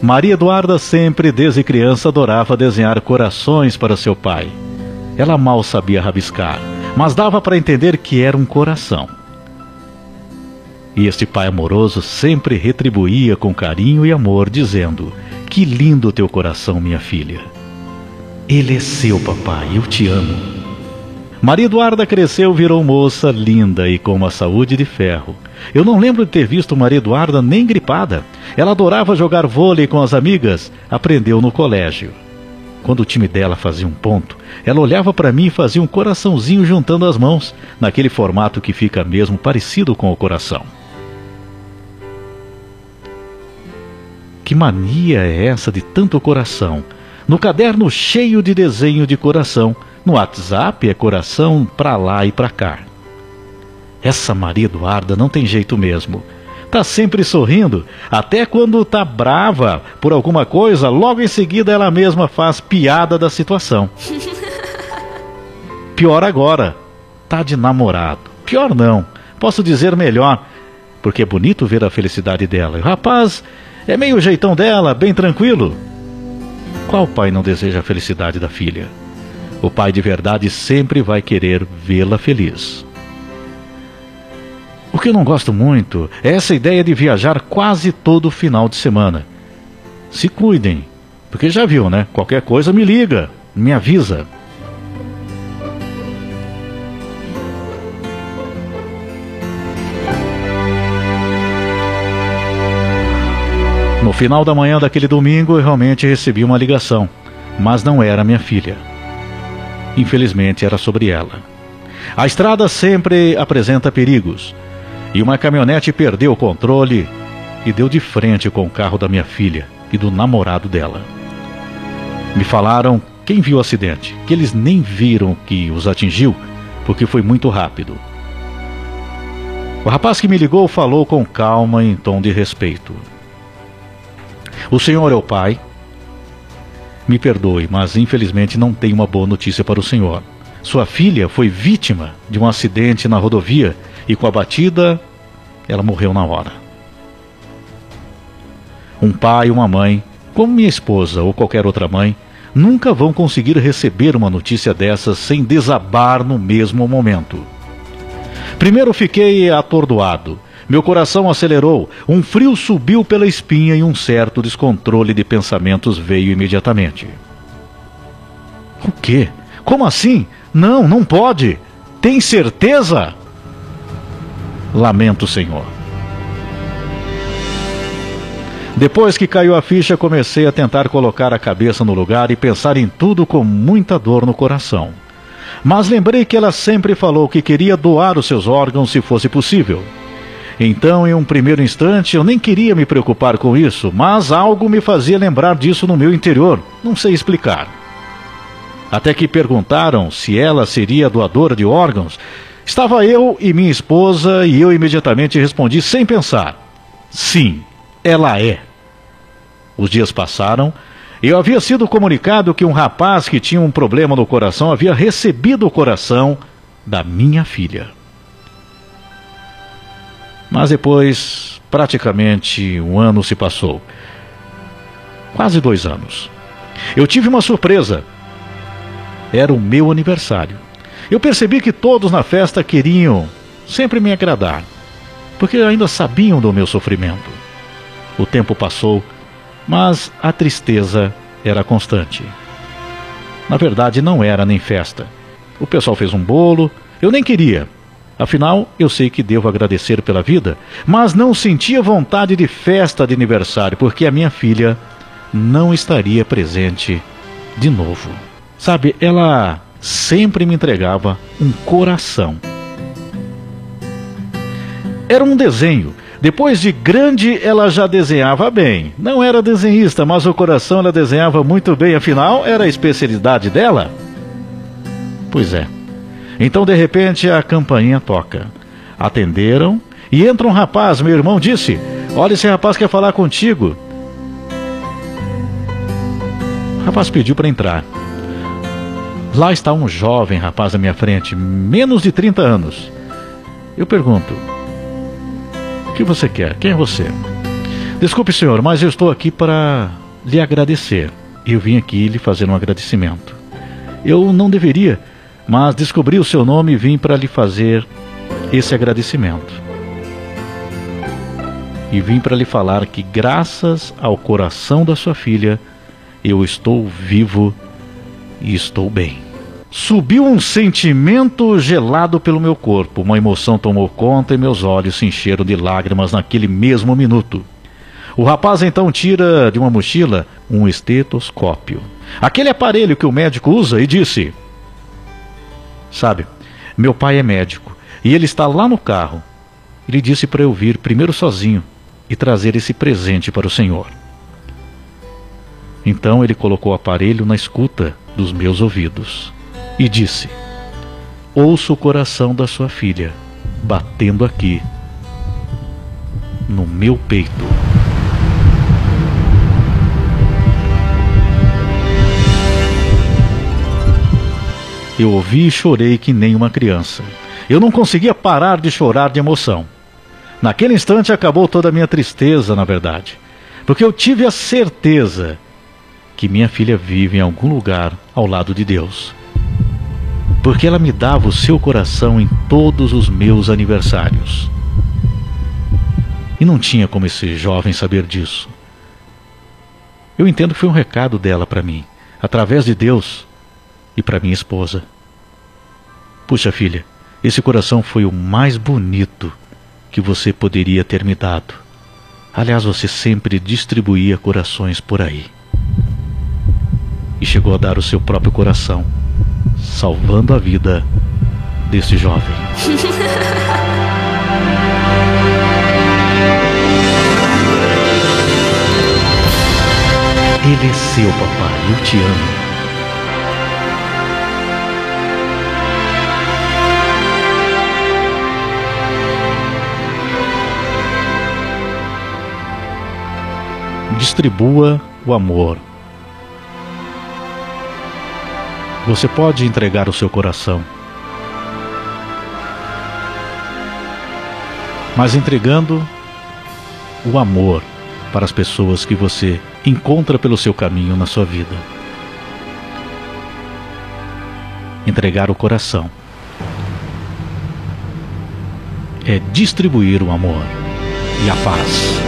Maria Eduarda sempre, desde criança, adorava desenhar corações para seu pai. Ela mal sabia rabiscar, mas dava para entender que era um coração. E este pai amoroso sempre retribuía com carinho e amor, dizendo: Que lindo teu coração, minha filha. Ele é seu, papai, eu te amo. Maria Eduarda cresceu, virou moça linda e com uma saúde de ferro. Eu não lembro de ter visto Maria Eduarda nem gripada. Ela adorava jogar vôlei com as amigas, aprendeu no colégio. Quando o time dela fazia um ponto, ela olhava para mim e fazia um coraçãozinho juntando as mãos, naquele formato que fica mesmo parecido com o coração. Que mania é essa de tanto coração? No caderno cheio de desenho de coração, no WhatsApp é coração pra lá e pra cá. Essa Maria Eduarda não tem jeito mesmo. Tá sempre sorrindo, até quando tá brava por alguma coisa, logo em seguida ela mesma faz piada da situação. Pior agora, tá de namorado. Pior não, posso dizer melhor, porque é bonito ver a felicidade dela. O rapaz é meio jeitão dela, bem tranquilo. Qual pai não deseja a felicidade da filha? O pai de verdade sempre vai querer vê-la feliz. O que eu não gosto muito é essa ideia de viajar quase todo final de semana. Se cuidem, porque já viu, né? Qualquer coisa me liga, me avisa. No final da manhã daquele domingo, eu realmente recebi uma ligação, mas não era minha filha. Infelizmente, era sobre ela. A estrada sempre apresenta perigos, e uma caminhonete perdeu o controle e deu de frente com o carro da minha filha e do namorado dela. Me falaram quem viu o acidente, que eles nem viram que os atingiu, porque foi muito rápido. O rapaz que me ligou falou com calma e em tom de respeito. O senhor é o pai? Me perdoe, mas infelizmente não tenho uma boa notícia para o senhor. Sua filha foi vítima de um acidente na rodovia e com a batida ela morreu na hora. Um pai e uma mãe, como minha esposa ou qualquer outra mãe, nunca vão conseguir receber uma notícia dessas sem desabar no mesmo momento. Primeiro fiquei atordoado, meu coração acelerou, um frio subiu pela espinha e um certo descontrole de pensamentos veio imediatamente. O quê? Como assim? Não, não pode. Tem certeza? Lamento, Senhor. Depois que caiu a ficha, comecei a tentar colocar a cabeça no lugar e pensar em tudo com muita dor no coração. Mas lembrei que ela sempre falou que queria doar os seus órgãos se fosse possível. Então, em um primeiro instante, eu nem queria me preocupar com isso, mas algo me fazia lembrar disso no meu interior. Não sei explicar. Até que perguntaram se ela seria doadora de órgãos. Estava eu e minha esposa e eu imediatamente respondi sem pensar: sim, ela é. Os dias passaram. Eu havia sido comunicado que um rapaz que tinha um problema no coração havia recebido o coração da minha filha. Mas depois, praticamente um ano se passou. Quase dois anos. Eu tive uma surpresa. Era o meu aniversário. Eu percebi que todos na festa queriam sempre me agradar, porque ainda sabiam do meu sofrimento. O tempo passou, mas a tristeza era constante. Na verdade, não era nem festa. O pessoal fez um bolo, eu nem queria, Afinal, eu sei que devo agradecer pela vida, mas não sentia vontade de festa de aniversário, porque a minha filha não estaria presente de novo. Sabe, ela sempre me entregava um coração. Era um desenho. Depois de grande, ela já desenhava bem. Não era desenhista, mas o coração ela desenhava muito bem, afinal, era a especialidade dela. Pois é. Então, de repente, a campainha toca. Atenderam e entra um rapaz. Meu irmão disse: Olha, esse rapaz quer falar contigo. O rapaz pediu para entrar. Lá está um jovem rapaz à minha frente, menos de 30 anos. Eu pergunto: O que você quer? Quem é você? Desculpe, senhor, mas eu estou aqui para lhe agradecer. Eu vim aqui lhe fazer um agradecimento. Eu não deveria, mas descobri o seu nome e vim para lhe fazer esse agradecimento. E vim para lhe falar que, graças ao coração da sua filha, eu estou vivo e estou bem. Subiu um sentimento gelado pelo meu corpo, uma emoção tomou conta e meus olhos se encheram de lágrimas naquele mesmo minuto. O rapaz então tira de uma mochila um estetoscópio, aquele aparelho que o médico usa, e disse: Sabe, meu pai é médico e ele está lá no carro. Ele disse para eu vir primeiro sozinho e trazer esse presente para o senhor. Então ele colocou o aparelho na escuta dos meus ouvidos e disse: Ouço o coração da sua filha batendo aqui, no meu peito. Eu ouvi e chorei que nem uma criança. Eu não conseguia parar de chorar de emoção. Naquele instante acabou toda a minha tristeza, na verdade, porque eu tive a certeza que minha filha vive em algum lugar ao lado de Deus. Porque ela me dava o seu coração em todos os meus aniversários. E não tinha como esse jovem saber disso. Eu entendo que foi um recado dela para mim, através de Deus, e para minha esposa. Puxa, filha, esse coração foi o mais bonito que você poderia ter me dado. Aliás, você sempre distribuía corações por aí. E chegou a dar o seu próprio coração, salvando a vida desse jovem. Ele é seu, papai, eu te amo. distribua o amor. Você pode entregar o seu coração, mas entregando o amor para as pessoas que você encontra pelo seu caminho na sua vida. Entregar o coração é distribuir o amor e a paz.